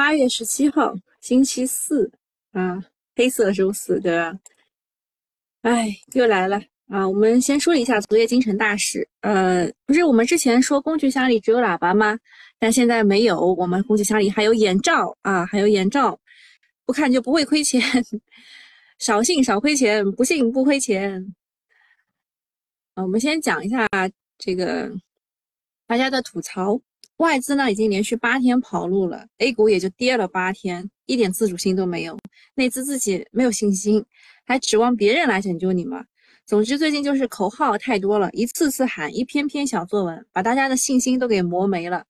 八月十七号，星期四啊，黑色周四，对吧？哎，又来了啊！我们先说一下昨夜京城大事。呃，不是我们之前说工具箱里只有喇叭吗？但现在没有，我们工具箱里还有眼罩啊，还有眼罩，不看就不会亏钱。少信少亏钱，不信不亏钱。啊，我们先讲一下这个大家的吐槽。外资呢已经连续八天跑路了，A 股也就跌了八天，一点自主性都没有。内资自己没有信心，还指望别人来拯救你吗？总之最近就是口号太多了，一次次喊一篇篇小作文，把大家的信心都给磨没了。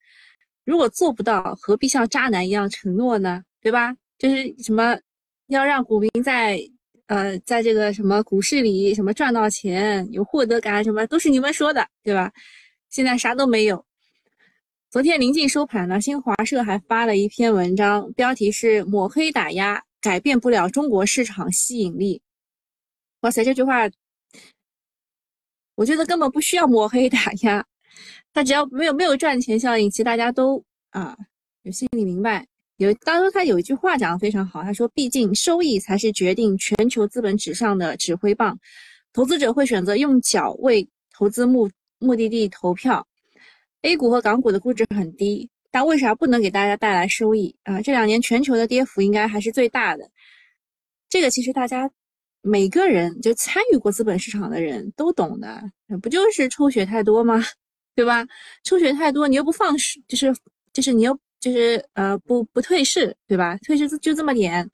如果做不到，何必像渣男一样承诺呢？对吧？就是什么要让股民在呃在这个什么股市里什么赚到钱，有获得感，什么都是你们说的，对吧？现在啥都没有。昨天临近收盘呢，新华社还发了一篇文章，标题是“抹黑打压改变不了中国市场吸引力”。哇塞，这句话，我觉得根本不需要抹黑打压，他只要没有没有赚钱效应，其实大家都啊有心里明白。有当初他有一句话讲的非常好，他说：“毕竟收益才是决定全球资本纸上的指挥棒，投资者会选择用脚为投资目目的地投票。” A 股和港股的估值很低，但为啥不能给大家带来收益啊？这两年全球的跌幅应该还是最大的。这个其实大家每个人就参与过资本市场的人都懂的，不就是抽血太多吗？对吧？抽血太多，你又不放市，就是就是你又就是呃不不退市，对吧？退市就这么点，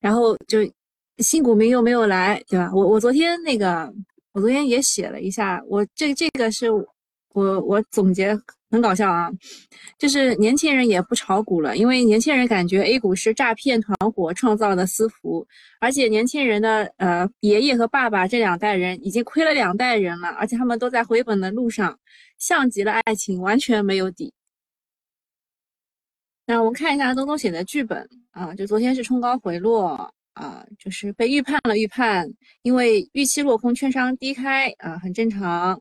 然后就新股民又没有来，对吧？我我昨天那个我昨天也写了一下，我这这个是。我我总结很搞笑啊，就是年轻人也不炒股了，因为年轻人感觉 A 股是诈骗团伙创造的私服，而且年轻人的呃爷爷和爸爸这两代人已经亏了两代人了，而且他们都在回本的路上，像极了爱情，完全没有底。那我们看一下东东写的剧本啊，就昨天是冲高回落啊，就是被预判了预判，因为预期落空，券商低开啊，很正常。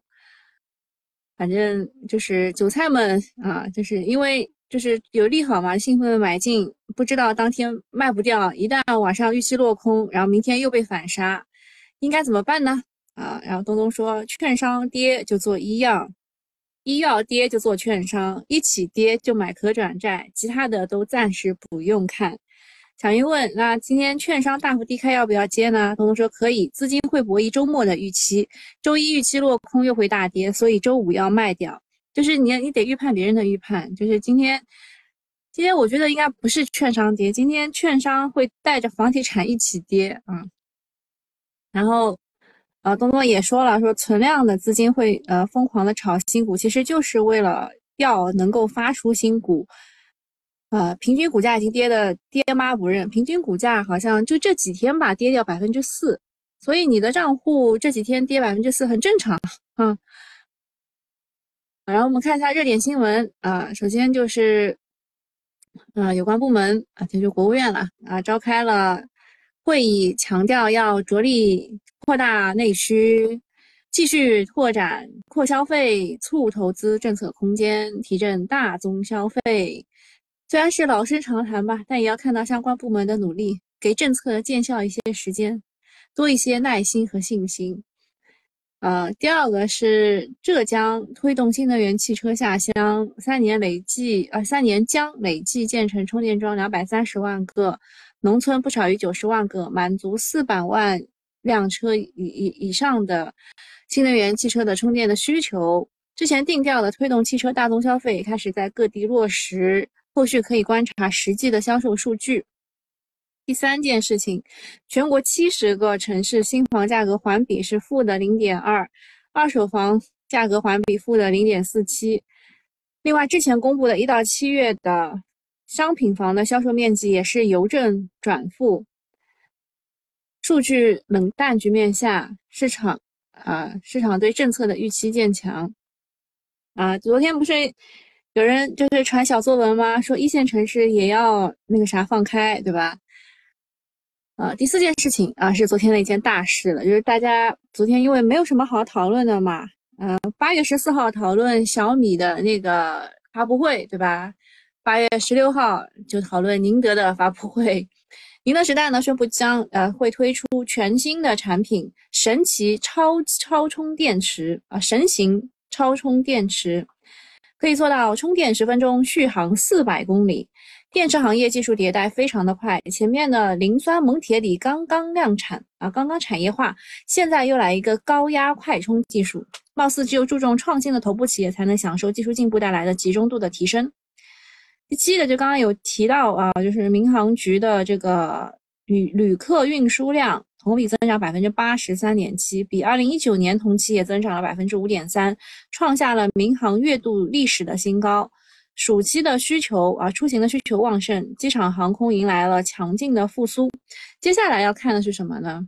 反正就是韭菜们啊，就是因为就是有利好嘛，兴奋买进，不知道当天卖不掉，一旦晚上预期落空，然后明天又被反杀，应该怎么办呢？啊，然后东东说，券商跌就做医药，医药跌就做券商，一起跌就买可转债，其他的都暂时不用看。小云问：“那今天券商大幅低开，要不要接呢？”东东说：“可以，资金会博弈周末的预期，周一预期落空又会大跌，所以周五要卖掉。就是你，你得预判别人的预判。就是今天，今天我觉得应该不是券商跌，今天券商会带着房地产一起跌啊。然后，呃，东东也说了，说存量的资金会呃疯狂的炒新股，其实就是为了要能够发出新股。”呃，平均股价已经跌的爹妈不认，平均股价好像就这几天吧，跌掉百分之四，所以你的账户这几天跌百分之四很正常啊。然后我们看一下热点新闻啊，首先就是，呃，有关部门啊，这就国务院了啊，召开了会议，强调要着力扩大内需，继续拓展扩消费、促投资政策空间，提振大宗消费。虽然是老生常谈吧，但也要看到相关部门的努力，给政策见效一些时间，多一些耐心和信心。呃，第二个是浙江推动新能源汽车下乡，三年累计呃三年将累计建成充电桩两百三十万个，农村不少于九十万个，满足四百万辆车以以以上的新能源汽车的充电的需求。之前定调的推动汽车大宗消费开始在各地落实。后续可以观察实际的销售数据。第三件事情，全国七十个城市新房价格环比是负的零点二，二手房价格环比负的零点四七。另外，之前公布的一到七月的商品房的销售面积也是由正转负。数据冷淡局面下，市场啊，市场对政策的预期渐强。啊，昨天不是。有人就是传小作文吗？说一线城市也要那个啥放开，对吧？啊，第四件事情啊，是昨天的一件大事了，就是大家昨天因为没有什么好讨论的嘛，呃，八月十四号讨论小米的那个发布会，对吧？八月十六号就讨论宁德的发布会。宁德时代呢宣布将呃会推出全新的产品神奇超超充电池啊神行超充电池，可以做到充电十分钟续航四百公里。电池行业技术迭代非常的快，前面的磷酸锰铁锂刚刚量产啊刚刚产业化，现在又来一个高压快充技术，貌似只有注重创新的头部企业才能享受技术进步带来的集中度的提升。第七个就刚刚有提到啊，就是民航局的这个旅旅客运输量同比增长百分之八十三点七，比二零一九年同期也增长了百分之五点三，创下了民航月度历史的新高。暑期的需求啊，出行的需求旺盛，机场航空迎来了强劲的复苏。接下来要看的是什么呢？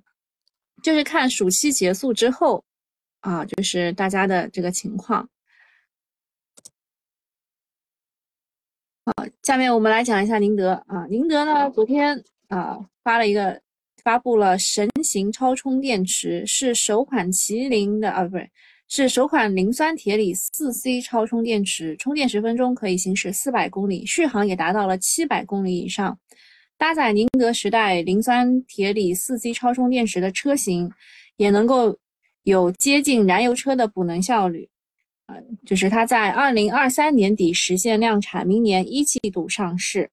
就是看暑期结束之后啊，就是大家的这个情况。好，下面我们来讲一下宁德啊。宁德呢，昨天啊发了一个，发布了神行超充电池，是首款麒麟的啊，不是，是首款磷酸铁锂四 C 超充电池，充电十分钟可以行驶四百公里，续航也达到了七百公里以上。搭载宁德时代磷酸铁锂四 C 超充电池的车型，也能够有接近燃油车的补能效率。呃，就是它在二零二三年底实现量产，明年一季度上市。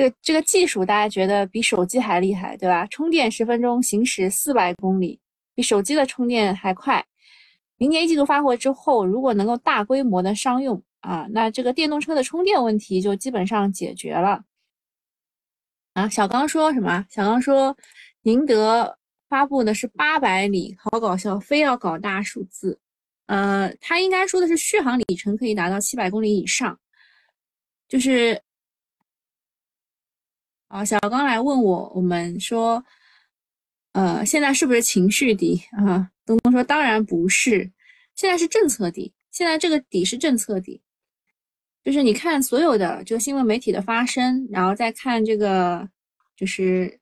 这个这个技术大家觉得比手机还厉害，对吧？充电十分钟行驶四百公里，比手机的充电还快。明年一季度发货之后，如果能够大规模的商用啊，那这个电动车的充电问题就基本上解决了。啊，小刚说什么？小刚说宁德发布的是八百里，好搞笑，非要搞大数字。呃，他应该说的是续航里程可以达到七百公里以上，就是啊，小刚来问我，我们说，呃，现在是不是情绪底啊？东东说当然不是，现在是政策底，现在这个底是政策底，就是你看所有的这个新闻媒体的发声，然后再看这个，就是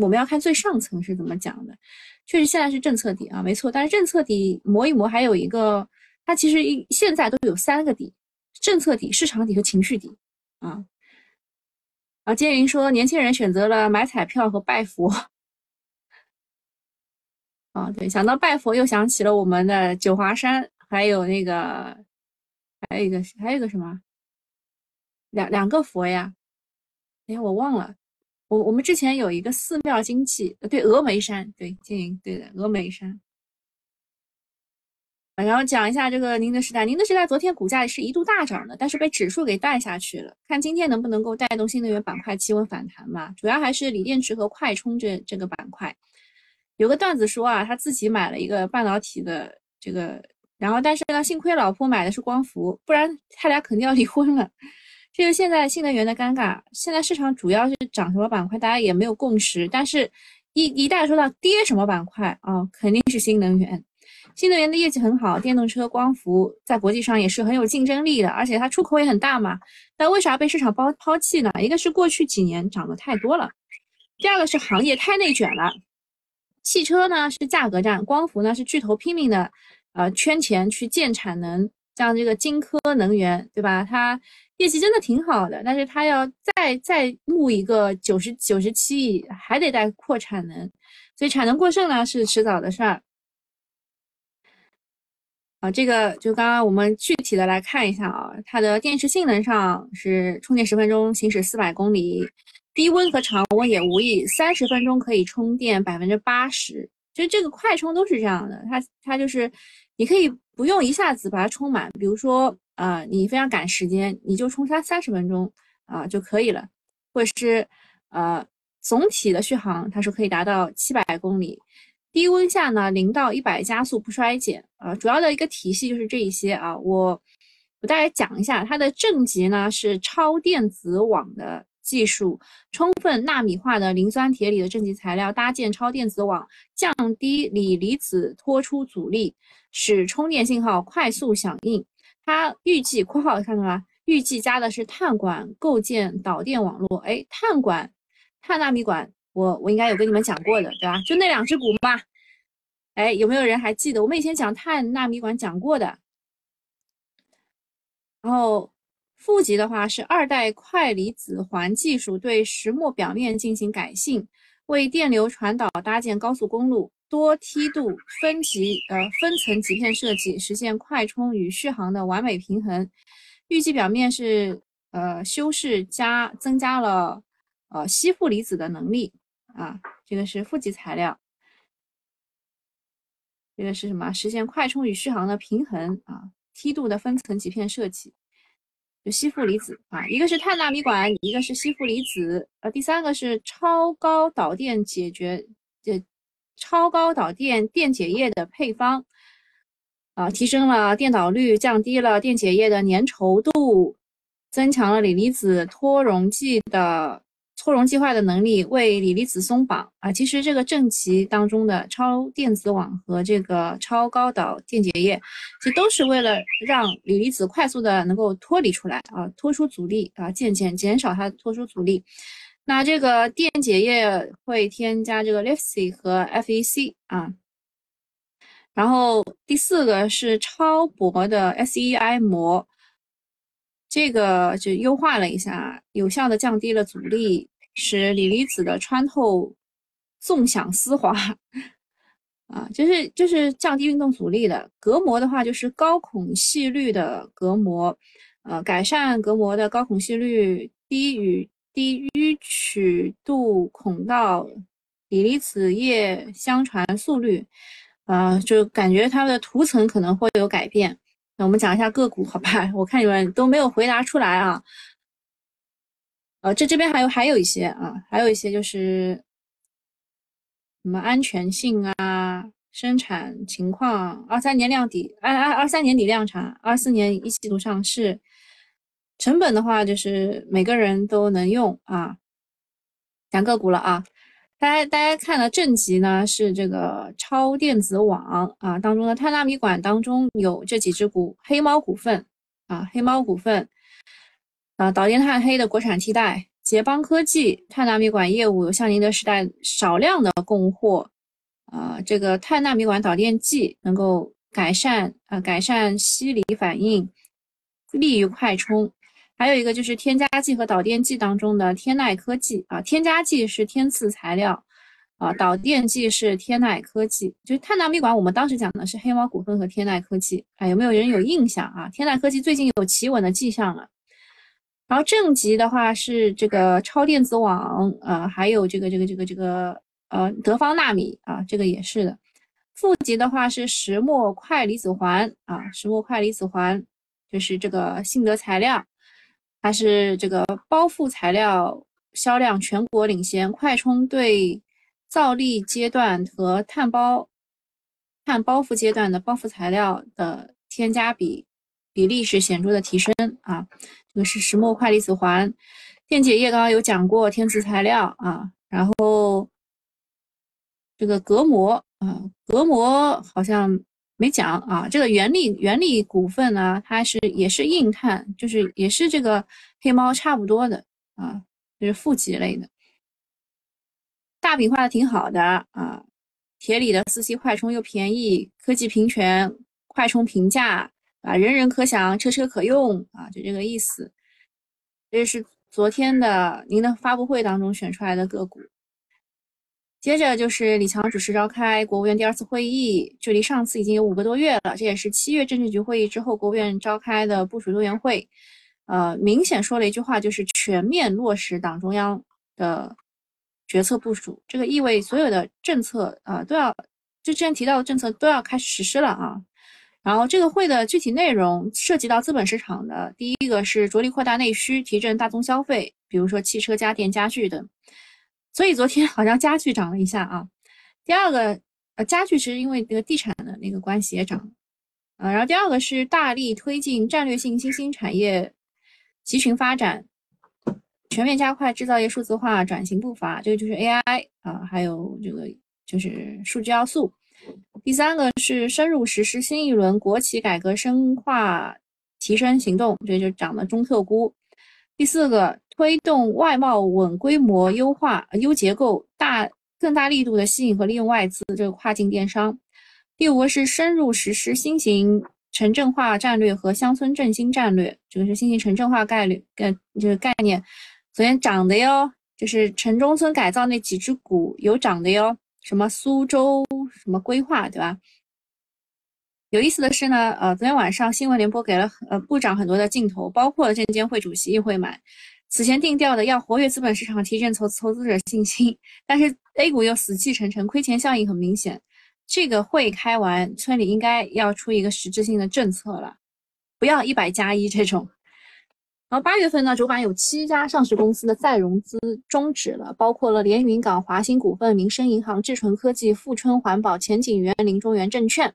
我们要看最上层是怎么讲的。确实现在是政策底啊，没错。但是政策底磨一磨，还有一个，它其实一现在都有三个底：政策底、市场底和情绪底啊。啊，建云说年轻人选择了买彩票和拜佛。啊，对，想到拜佛又想起了我们的九华山，还有那个，还有一个，还有一个什么？两两个佛呀？哎，我忘了。我我们之前有一个寺庙经济，对峨眉山，对经营，对的峨眉山。然后讲一下这个宁德时代，宁德时代昨天股价是一度大涨的，但是被指数给带下去了。看今天能不能够带动新能源板块企稳反弹嘛？主要还是锂电池和快充这这个板块。有个段子说啊，他自己买了一个半导体的这个，然后但是呢，幸亏老婆买的是光伏，不然他俩肯定要离婚了。这个现在新能源的尴尬，现在市场主要是涨什么板块，大家也没有共识。但是，一一旦说到跌什么板块啊，肯定是新能源。新能源的业绩很好，电动车、光伏在国际上也是很有竞争力的，而且它出口也很大嘛。但为啥被市场抛抛弃呢？一个是过去几年涨得太多了，第二个是行业太内卷了。汽车呢是价格战，光伏呢是巨头拼命的呃圈钱去建产能，像这个金科能源，对吧？它。业绩真的挺好的，但是它要再再募一个九十九十七亿，还得带扩产能，所以产能过剩呢是迟早的事儿。啊，这个就刚刚我们具体的来看一下啊，它的电池性能上是充电十分钟行驶四百公里，低温和常温也无异，三十分钟可以充电百分之八十，就这个快充都是这样的，它它就是你可以不用一下子把它充满，比如说。啊，你非常赶时间，你就充它三十分钟啊就可以了，或者是呃总体的续航，它是可以达到七百公里，低温下呢零到一百加速不衰减啊，主要的一个体系就是这一些啊，我我大概讲一下它的正极呢是超电子网的技术，充分纳米化的磷酸铁锂的正极材料搭建超电子网，降低锂离子脱出阻力，使充电信号快速响应。它预计（括号看到吗？预计加的是碳管构建导电网络。哎，碳管、碳纳米管，我我应该有跟你们讲过的，对吧？就那两只股嘛。哎，有没有人还记得？我们以前讲碳纳米管讲过的。然后负极的话是二代快离子环技术对石墨表面进行改性，为电流传导搭建高速公路，多梯度分级呃分层极片设计，实现快充与续航的完美平衡。预计表面是呃修饰加增加了呃吸附离子的能力啊，这个是负极材料。这个是什么？实现快充与续航的平衡啊，梯度的分层极片设计，就吸附离子啊，一个是碳纳米管，一个是吸附离子，呃，第三个是超高导电解决，这超高导电电解液的配方啊，提升了电导率，降低了电解液的粘稠度，增强了锂离子脱溶剂的。脱溶计划的能力为锂离子松绑啊，其实这个正极当中的超电子网和这个超高导电解液，其实都是为了让锂离子快速的能够脱离出来啊，脱出阻力啊，渐渐减少它脱出阻力。那这个电解液会添加这个 LIFC 和 FEC 啊，然后第四个是超薄的 SEI 膜，这个就优化了一下，有效的降低了阻力。使锂离子的穿透纵享丝滑啊，就是就是降低运动阻力的隔膜的话，就是高孔隙率的隔膜，呃，改善隔膜的高孔隙率、低与低迂曲度孔道锂离子液相传速率，啊，就感觉它的涂层可能会有改变。那我们讲一下个股，好吧？我看你们都没有回答出来啊。呃，这这边还有还有一些啊，还有一些就是什么安全性啊、生产情况，二三年量底，二二二三年底量产，二四年一季度上市，成本的话就是每个人都能用啊。讲个股了啊，大家大家看的正极呢是这个超电子网啊当中的碳纳米管当中有这几只股，黑猫股份啊，黑猫股份。啊，导电碳黑的国产替代，捷邦科技碳纳米管业务向宁德时代少量的供货，啊，这个碳纳米管导电剂能够改善啊改善吸离反应，利于快充。还有一个就是添加剂和导电剂当中的天籁科技啊，添加剂是天赐材料，啊，导电剂是天籁科技。就是碳纳米管，我们当时讲的是黑猫股份和天籁科技，啊，有没有人有印象啊？天籁科技最近有企稳的迹象了。然后正极的话是这个超电子网，呃，还有这个这个这个这个呃德方纳米啊，这个也是的。负极的话是石墨快离子环啊，石墨快离子环就是这个信德材料，它是这个包覆材料销量全国领先，快充对造粒阶段和碳包碳包覆阶段的包覆材料的添加比比例是显著的提升啊。这个是石墨快离子环，电解液刚刚有讲过，天赐材料啊，然后这个隔膜啊，隔膜好像没讲啊。这个原力原力股份呢，它是也是硬碳，就是也是这个黑猫差不多的啊，就是负极类的。大饼画的挺好的啊，铁锂的四 C 快充又便宜，科技平权，快充平价。啊，人人可享，车车可用啊，就这个意思。这是昨天的您的发布会当中选出来的个股。接着就是李强主持召开国务院第二次会议，距离上次已经有五个多月了。这也是七月政治局会议之后国务院召开的部署多元会。呃，明显说了一句话，就是全面落实党中央的决策部署。这个意味所有的政策啊都要，就之前提到的政策都要开始实施了啊。然后这个会的具体内容涉及到资本市场的，第一个是着力扩大内需，提振大宗消费，比如说汽车、家电、家具等。所以昨天好像家具涨了一下啊。第二个，呃，家具是因为那个地产的那个关系也涨。啊，然后第二个是大力推进战略性新兴产业集群发展，全面加快制造业数字化转型步伐。这个就是 AI 啊，还有这个就是数据要素。第三个是深入实施新一轮国企改革深化提升行动，这就涨了中特估。第四个，推动外贸稳规模优化、优结构，大更大力度的吸引和利用外资，这个跨境电商。第五个是深入实施新型城镇化战略和乡村振兴战略，这个是新型城镇化概率，概，这个概念，昨天涨的哟，就是城中村改造那几只股有涨的哟，什么苏州什么规划，对吧？有意思的是呢，呃，昨天晚上新闻联播给了呃部长很多的镜头，包括证监会主席易会满，此前定调的要活跃资本市场，提振投投资者信心，但是 A 股又死气沉沉，亏钱效应很明显。这个会开完，村里应该要出一个实质性的政策了，不要一百加一这种。然后八月份呢，主板有七家上市公司的再融资终止了，包括了连云港、华兴股份、民生银行、智纯科技、富春环保、前景园林、中原证券。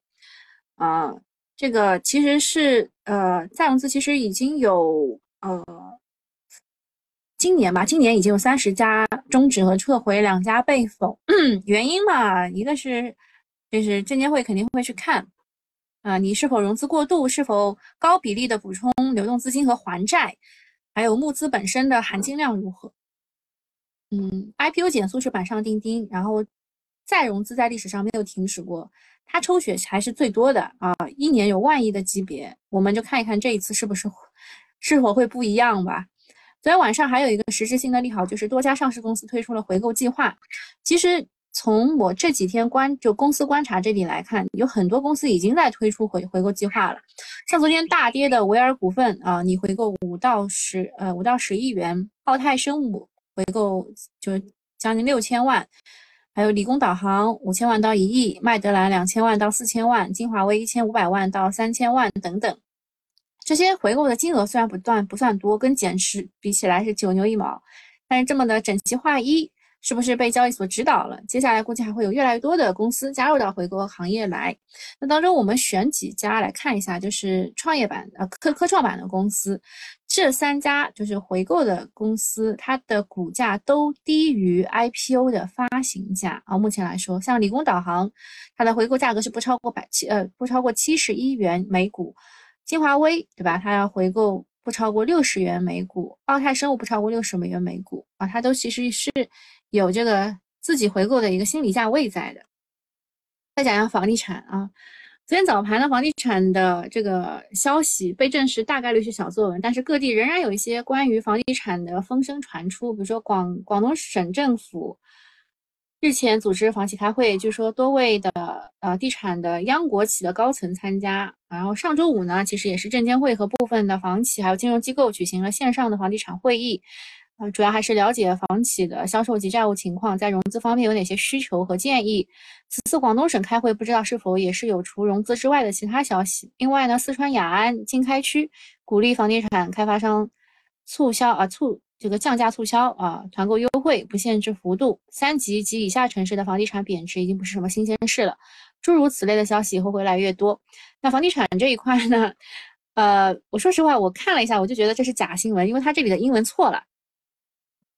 啊，这个其实是呃再融资，其实已经有呃今年吧，今年已经有三十家终止和撤回，两家被否。原因嘛，一个是就是证监会肯定会去看啊，你是否融资过度，是否高比例的补充流动资金和还债，还有募资本身的含金量如何。嗯，IPO 减速是板上钉钉，然后再融资在历史上没有停止过。它抽血还是最多的啊，一年有万亿的级别，我们就看一看这一次是不是是否会不一样吧。昨天晚上还有一个实质性的利好，就是多家上市公司推出了回购计划。其实从我这几天观就公司观察这里来看，有很多公司已经在推出回回购计划了。像昨天大跌的维尔股份啊，你回购五到十呃五到十亿元；奥泰生物回购就将近六千万。还有理工导航五千万到一亿，麦德兰两千万到四千万，金华威一千五百万到三千万等等。这些回购的金额虽然不断不算多，跟减持比起来是九牛一毛，但是这么的整齐划一，是不是被交易所指导了？接下来估计还会有越来越多的公司加入到回购行业来。那当中我们选几家来看一下，就是创业板呃科科创板的公司。这三家就是回购的公司，它的股价都低于 IPO 的发行价啊。目前来说，像理工导航，它的回购价格是不超过百七呃不超过七十一元每股；金华威对吧？它要回购不超过六十元每股；奥泰生物不超过六十美元每股啊。它都其实是有这个自己回购的一个心理价位在的。再讲讲房地产啊。昨天早盘呢，房地产的这个消息被证实大概率是小作文，但是各地仍然有一些关于房地产的风声传出。比如说广广东省政府日前组织房企开会，据说多位的呃地产的央国企的高层参加。然后上周五呢，其实也是证监会和部分的房企还有金融机构举行了线上的房地产会议。呃，主要还是了解房企的销售及债务情况，在融资方面有哪些需求和建议。此次广东省开会，不知道是否也是有除融资之外的其他消息。另外呢，四川雅安经开区鼓励房地产开发商促销啊，促这个降价促销啊，团购优惠不限制幅度。三级及以下城市的房地产贬值已经不是什么新鲜事了。诸如此类的消息会越来越多。那房地产这一块呢，呃，我说实话，我看了一下，我就觉得这是假新闻，因为它这里的英文错了。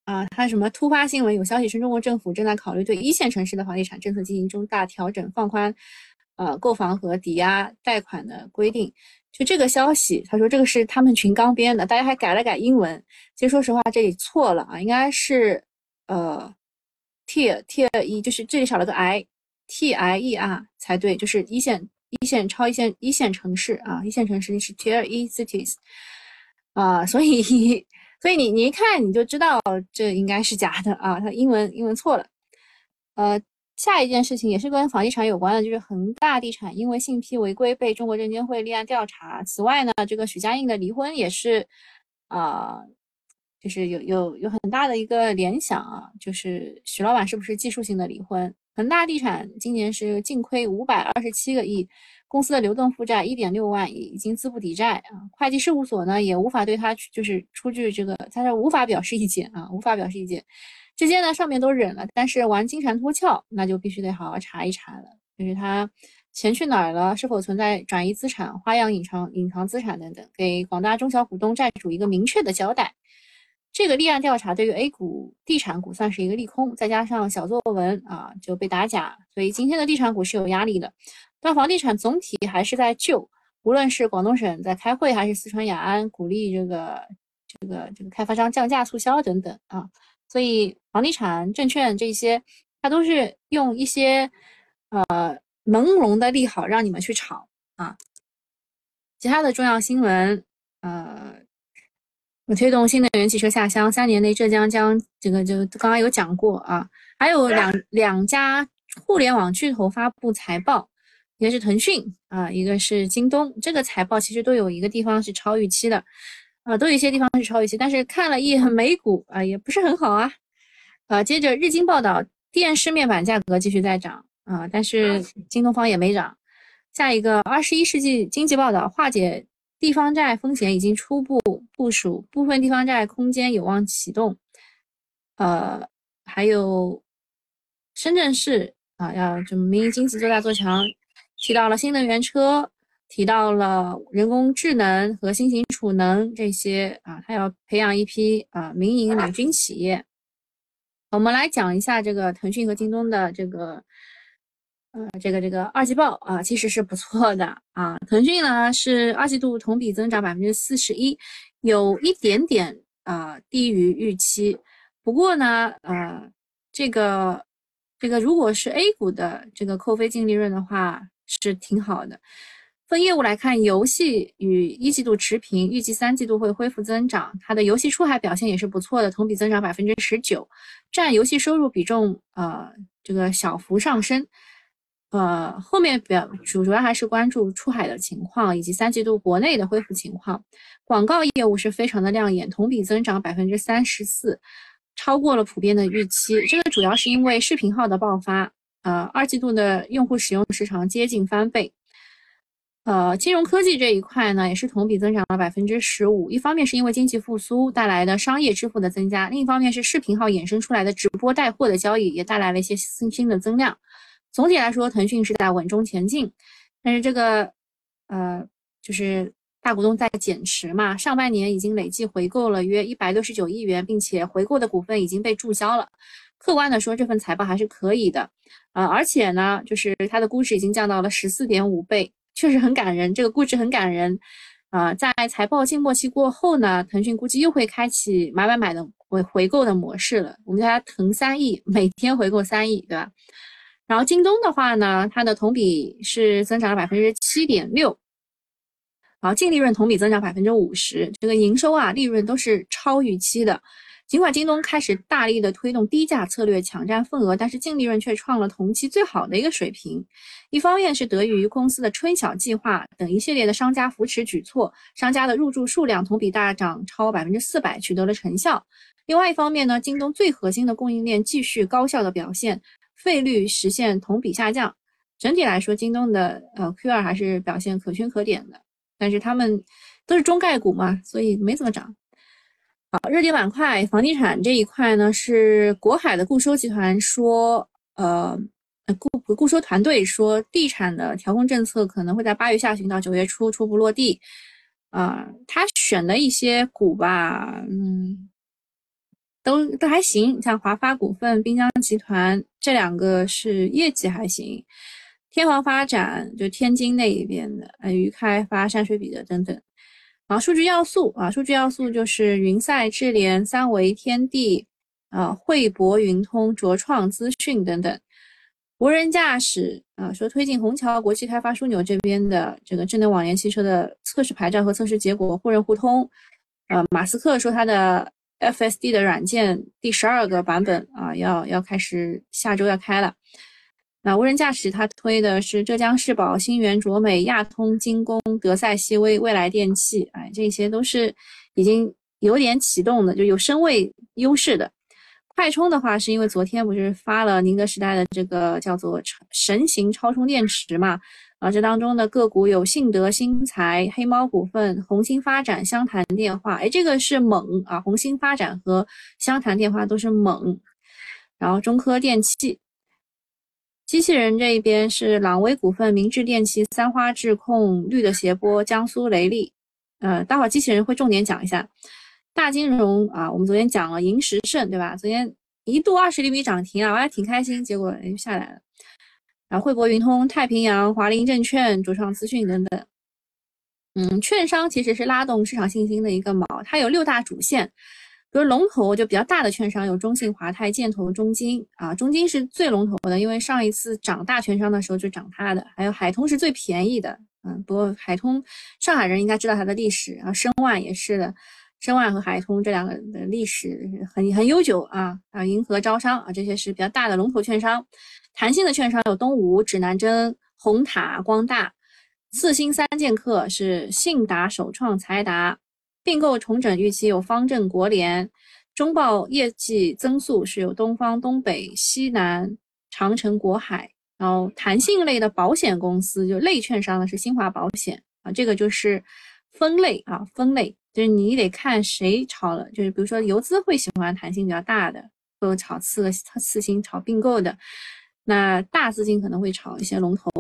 啊，他什么突发新闻？有消息称中国政府正在考虑对一线城市的房地产政策进行重大调整，放宽呃购房和抵押贷款的规定。就这个消息，他说这个是他们群刚编的，大家还改了改英文。其实说实话，这里错了啊，应该是呃 tier tier 一，就是这里少了个 i t i e r 才对，就是一线一线超一线一线城市啊，一线城市是 tier e cities 啊，所以。所以你你一看你就知道这应该是假的啊，它英文英文错了。呃，下一件事情也是跟房地产有关的，就是恒大地产因为信批违规被中国证监会立案调查。此外呢，这个许家印的离婚也是啊，就是有有有很大的一个联想啊，就是许老板是不是技术性的离婚？恒大地产今年是净亏五百二十七个亿。公司的流动负债一点六万亿，已经资不抵债啊！会计事务所呢也无法对他就是出具这个，他是无法表示意见啊，无法表示意见。这些呢上面都忍了，但是玩金蝉脱壳，那就必须得好好查一查了。就是他钱去哪儿了，是否存在转移资产、花样隐藏隐藏资产等等，给广大中小股东、债主一个明确的交代。这个立案调查对于 A 股地产股算是一个利空，再加上小作文啊就被打假，所以今天的地产股是有压力的。但房地产总体还是在救，无论是广东省在开会，还是四川雅安鼓励这个这个这个开发商降价促销等等啊，所以房地产、证券这些，它都是用一些呃朦胧的利好让你们去炒啊。其他的重要新闻，呃，推动新能源汽车下乡，三年内浙江将这个就刚刚有讲过啊，还有两两家互联网巨头发布财报，一个是腾讯啊，一个是京东，这个财报其实都有一个地方是超预期的，啊，都有一些地方是超预期，但是看了一眼美股啊，也不是很好啊，啊，接着日经报道，电视面板价格继续在涨啊，但是京东方也没涨。下一个，二十一世纪经济报道化解地方债风险已经初步部署，部分地方债空间有望启动。呃，还有深圳市啊，要就民营经济做大做强，提到了新能源车，提到了人工智能和新型储能这些啊，它要培养一批啊民营领军企业。我们来讲一下这个腾讯和京东的这个。呃，这个这个二季报啊，其实是不错的啊。腾讯呢是二季度同比增长百分之四十一，有一点点啊低于预期。不过呢，呃，这个这个如果是 A 股的这个扣非净利润的话，是挺好的。分业务来看，游戏与一季度持平，预计三季度会恢复增长。它的游戏出海表现也是不错的，同比增长百分之十九，占游戏收入比重呃这个小幅上升。呃，后面表主主要还是关注出海的情况，以及三季度国内的恢复情况。广告业务是非常的亮眼，同比增长百分之三十四，超过了普遍的预期。这个主要是因为视频号的爆发。呃，二季度的用户使用时长接近翻倍。呃，金融科技这一块呢，也是同比增长了百分之十五。一方面是因为经济复苏带来的商业支付的增加，另一方面是视频号衍生出来的直播带货的交易也带来了一些新新的增量。总体来说，腾讯是在稳中前进，但是这个，呃，就是大股东在减持嘛。上半年已经累计回购了约一百六十九亿元，并且回购的股份已经被注销了。客观的说，这份财报还是可以的，呃，而且呢，就是它的估值已经降到了十四点五倍，确实很感人。这个估值很感人，啊，在财报静默期过后呢，腾讯估计又会开启买买买的回回购的模式了。我们叫它腾三亿，每天回购三亿，对吧？然后京东的话呢，它的同比是增长了百分之七点六，然后，净利润同比增长百分之五十，这个营收啊，利润都是超预期的。尽管京东开始大力的推动低价策略，抢占份额，但是净利润却创了同期最好的一个水平。一方面是得益于公司的春晓计划等一系列的商家扶持举措，商家的入驻数量同比大涨超百分之四百，取得了成效。另外一方面呢，京东最核心的供应链继续高效的表现。费率实现同比下降，整体来说，京东的呃 Q 二还是表现可圈可点的。但是他们都是中概股嘛，所以没怎么涨。好，热点板块，房地产这一块呢，是国海的固收集团说，呃，固固收团队说，地产的调控政策可能会在八月下旬到九月初初步落地。啊，他选的一些股吧，嗯。都都还行，像华发股份、滨江集团这两个是业绩还行，天皇发展就天津那一边的，呃，渝开发、山水比的等等。啊，数据要素啊，数据要素就是云赛智联、三维天地、啊汇博云通、卓创资讯等等。无人驾驶啊，说推进虹桥国际开发枢纽这边的这个智能网联汽车的测试牌照和测试结果互认互通。呃，马斯克说他的。FSD 的软件第十二个版本啊，要要开始下周要开了。那无人驾驶它推的是浙江世宝、新源、卓美、亚通、精工、德赛西威、未来电器，哎，这些都是已经有点启动的，就有身位优势的。快充的话，是因为昨天不是发了宁德时代的这个叫做神行超充电池嘛？啊，这当中的个股有信德、新材、黑猫股份、红星发展、湘潭电话，哎，这个是猛啊！红星发展和湘潭电话都是猛。然后中科电器、机器人这一边是朗威股份、明治电器、三花智控、绿的斜波、江苏雷利。呃，待会儿机器人会重点讲一下。大金融啊，我们昨天讲了银石盛，对吧？昨天一度二十厘米涨停啊，我还挺开心，结果哎下来了。然后汇博云通、太平洋、华林证券、主创资讯等等，嗯，券商其实是拉动市场信心的一个锚，它有六大主线，比如龙头就比较大的券商有中信、华泰、建投、中金。啊，中金是最龙头的，因为上一次涨大券商的时候就涨它的，还有海通是最便宜的，嗯，不过海通上海人应该知道它的历史啊，申万也是的，申万和海通这两个的历史很很悠久啊啊，银河招商啊这些是比较大的龙头券商，弹性的券商有东吴、指南针、红塔、光大。四星三剑客是信达、首创、财达，并购重整预期有方正、国联，中报业绩增速是有东方、东北、西南、长城、国海，然后弹性类的保险公司就类券商的是新华保险。啊，这个就是分类啊，分类。就是你得看谁炒了，就是比如说游资会喜欢弹性比较大的，或炒次次新、炒并购的，那大资金可能会炒一些龙头。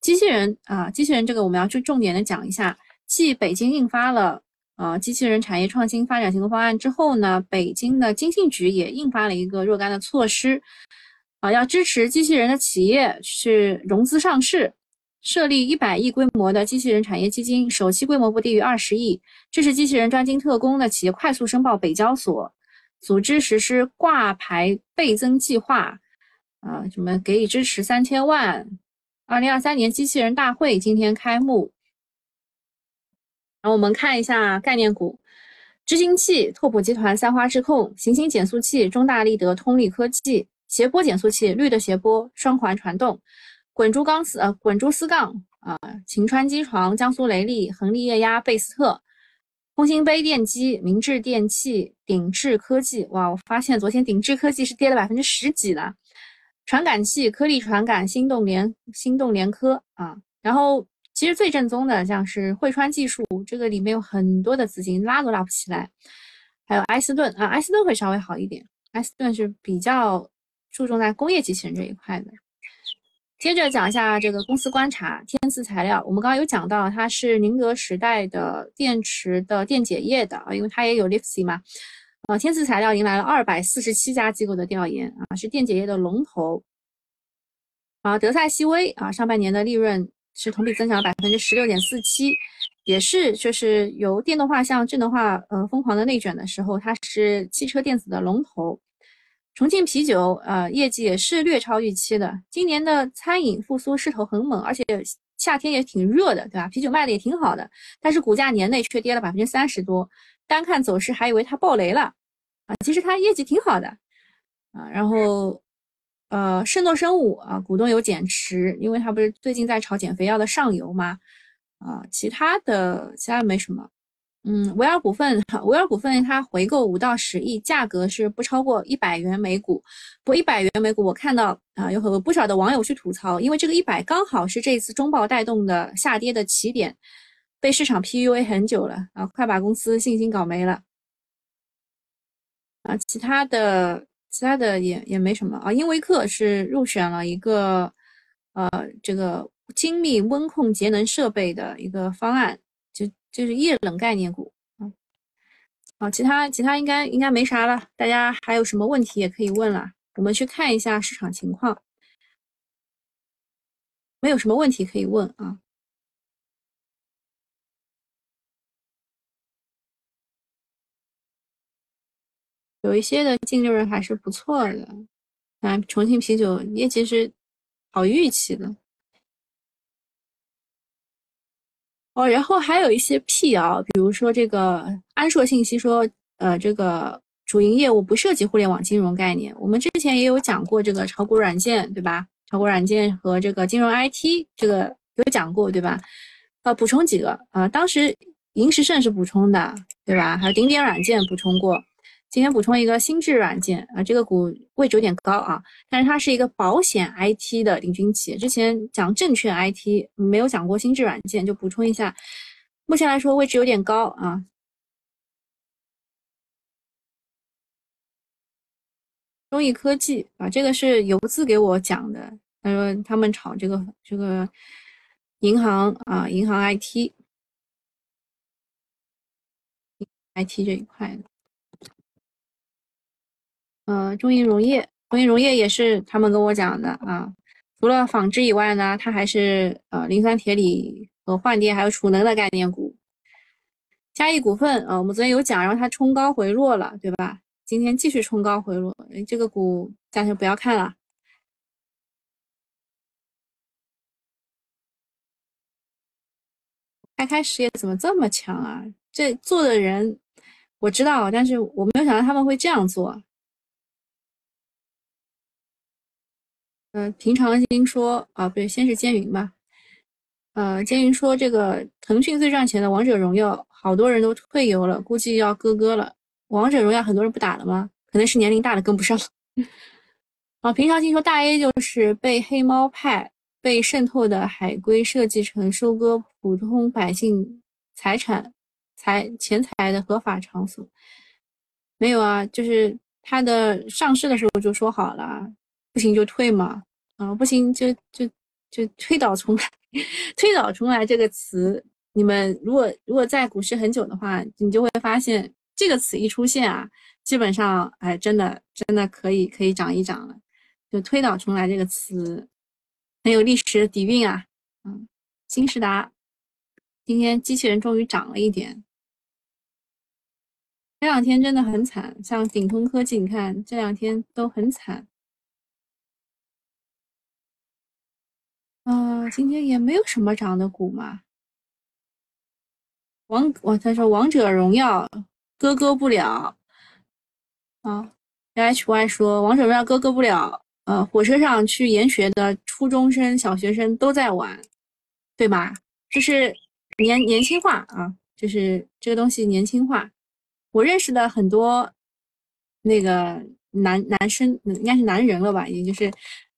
机器人啊，机器人这个我们要去重点的讲一下。继北京印发了啊机器人产业创新发展行动方案之后呢，北京的经信局也印发了一个若干的措施啊，要支持机器人的企业是融资上市，设立一百亿规模的机器人产业基金，首期规模不低于二十亿，支持机器人专精特工的企业快速申报北交所，组织实施挂牌倍增计划啊，什么给予支持三千万。二零二三年机器人大会今天开幕，然后我们看一下概念股：知行器、拓普集团、三花智控、行星减速器、中大力德、通力科技、谐波减速器、绿的谐波、双环传动、滚珠钢丝呃滚珠丝杠啊、晴川机床、江苏雷利、恒力液压、贝斯特、空心杯电机、明治电器、鼎智科技。哇，我发现昨天鼎智科技是跌了百分之十几了。传感器，颗粒传感，心动联心动联科啊，然后其实最正宗的像是汇川技术，这个里面有很多的资金拉都拉不起来，还有埃斯顿啊，埃斯顿会稍微好一点，埃斯顿是比较注重在工业机器人这一块的。接着讲一下这个公司观察，天赐材料，我们刚刚有讲到它是宁德时代的电池的电解液的啊，因为它也有 LiFeC 嘛。啊，天赐材料迎来了二百四十七家机构的调研啊，是电解液的龙头。啊，德赛西威啊，上半年的利润是同比增长百分之十六点四七，也是就是由电动化向智能化呃疯狂的内卷的时候，它是汽车电子的龙头。重庆啤酒呃业绩也是略超预期的，今年的餐饮复苏势头很猛，而且夏天也挺热的，对吧？啤酒卖的也挺好的，但是股价年内却跌了百分之三十多，单看走势还以为它爆雷了。啊，其实它业绩挺好的，啊，然后，呃，圣诺生物啊，股东有减持，因为它不是最近在炒减肥药的上游吗？啊，其他的其他没什么，嗯，维尔股份，维尔股份它回购五到十亿，价格是不超过一百元每股，不一百元每股，我看到啊，有很多不少的网友去吐槽，因为这个一百刚好是这次中报带动的下跌的起点，被市场 PUA 很久了啊，快把公司信心搞没了。啊，其他的其他的也也没什么啊。英维克是入选了一个呃这个精密温控节能设备的一个方案，就就是液冷概念股啊。好，其他其他应该应该没啥了。大家还有什么问题也可以问了。我们去看一下市场情况，没有什么问题可以问啊。有一些的净利润还是不错的，啊，重庆啤酒业绩是好预期的，哦，然后还有一些辟谣，比如说这个安硕信息说，呃，这个主营业务不涉及互联网金融概念。我们之前也有讲过这个炒股软件，对吧？炒股软件和这个金融 IT 这个有讲过，对吧？呃，补充几个啊，当时银石盛是补充的，对吧？还有顶点软件补充过。今天补充一个心智软件啊，这个股位置有点高啊，但是它是一个保险 IT 的领军企业。之前讲证券 IT 没有讲过心智软件，就补充一下。目前来说位置有点高啊。中易科技啊，这个是游资给我讲的，他说他们炒这个这个银行啊，银行 IT，IT 这一块的。呃，中银溶液，中银溶液也是他们跟我讲的啊。除了纺织以外呢，它还是呃磷酸铁锂和换电还有储能的概念股。嘉益股份啊，我们昨天有讲，然后它冲高回落了，对吧？今天继续冲高回落，这个股暂时不要看了。开开实业怎么这么强啊？这做的人我知道，但是我没有想到他们会这样做。嗯，平常心说啊，不对，先是监云吧。呃，监云说这个腾讯最赚钱的王者荣耀，好多人都退游了，估计要割割了。王者荣耀很多人不打了吗？可能是年龄大了跟不上。啊，平常心说大 A 就是被黑猫派被渗透的海龟设计成收割普通百姓财产财钱财的合法场所。没有啊，就是它的上市的时候就说好了。不行就退嘛，啊，不行就就就推倒重来，推倒重来这个词，你们如果如果在股市很久的话，你就会发现这个词一出现啊，基本上哎，真的真的可以可以涨一涨了，就推倒重来这个词很有历史底蕴啊，嗯，新时达今天机器人终于涨了一点，这两天真的很惨，像鼎通科技，你看这两天都很惨。啊，今天也没有什么涨的股嘛。王我他说王者荣耀割割不了啊。H Y 说王者荣耀割割不了。呃，火车上去研学的初中生、小学生都在玩，对吧？就是年年轻化啊，就是这个东西年轻化。我认识的很多那个男男生，应该是男人了吧？也就是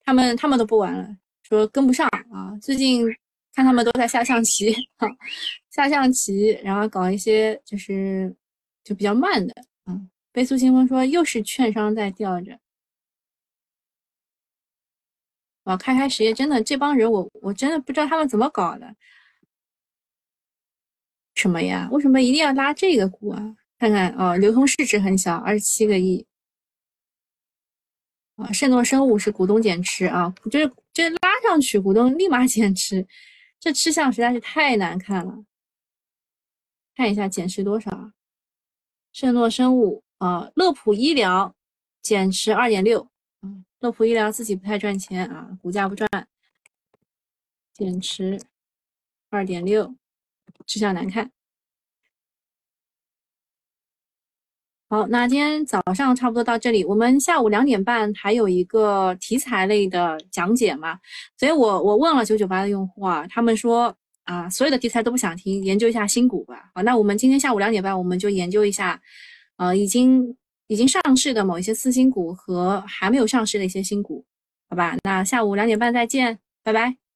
他们他们都不玩了。说跟不上啊！最近看他们都在下象棋，下象棋，然后搞一些就是就比较慢的嗯。悲诉新闻说又是券商在吊着，哇！开开实业真的这帮人，我我真的不知道他们怎么搞的。什么呀？为什么一定要拉这个股啊？看看哦，流通市值很小，二十七个亿。啊，圣诺生物是股东减持啊，就是这拉上去，股东立马减持，这吃相实在是太难看了。看一下减持多少啊？圣诺生物啊，乐普医疗减持二点六，乐普医疗自己不太赚钱啊，股价不赚，减持二点六，吃相难看。好，那今天早上差不多到这里。我们下午两点半还有一个题材类的讲解嘛，所以我我问了九九八的用户啊，他们说啊，所有的题材都不想听，研究一下新股吧。好，那我们今天下午两点半我们就研究一下，呃，已经已经上市的某一些次新股和还没有上市的一些新股，好吧？那下午两点半再见，拜拜。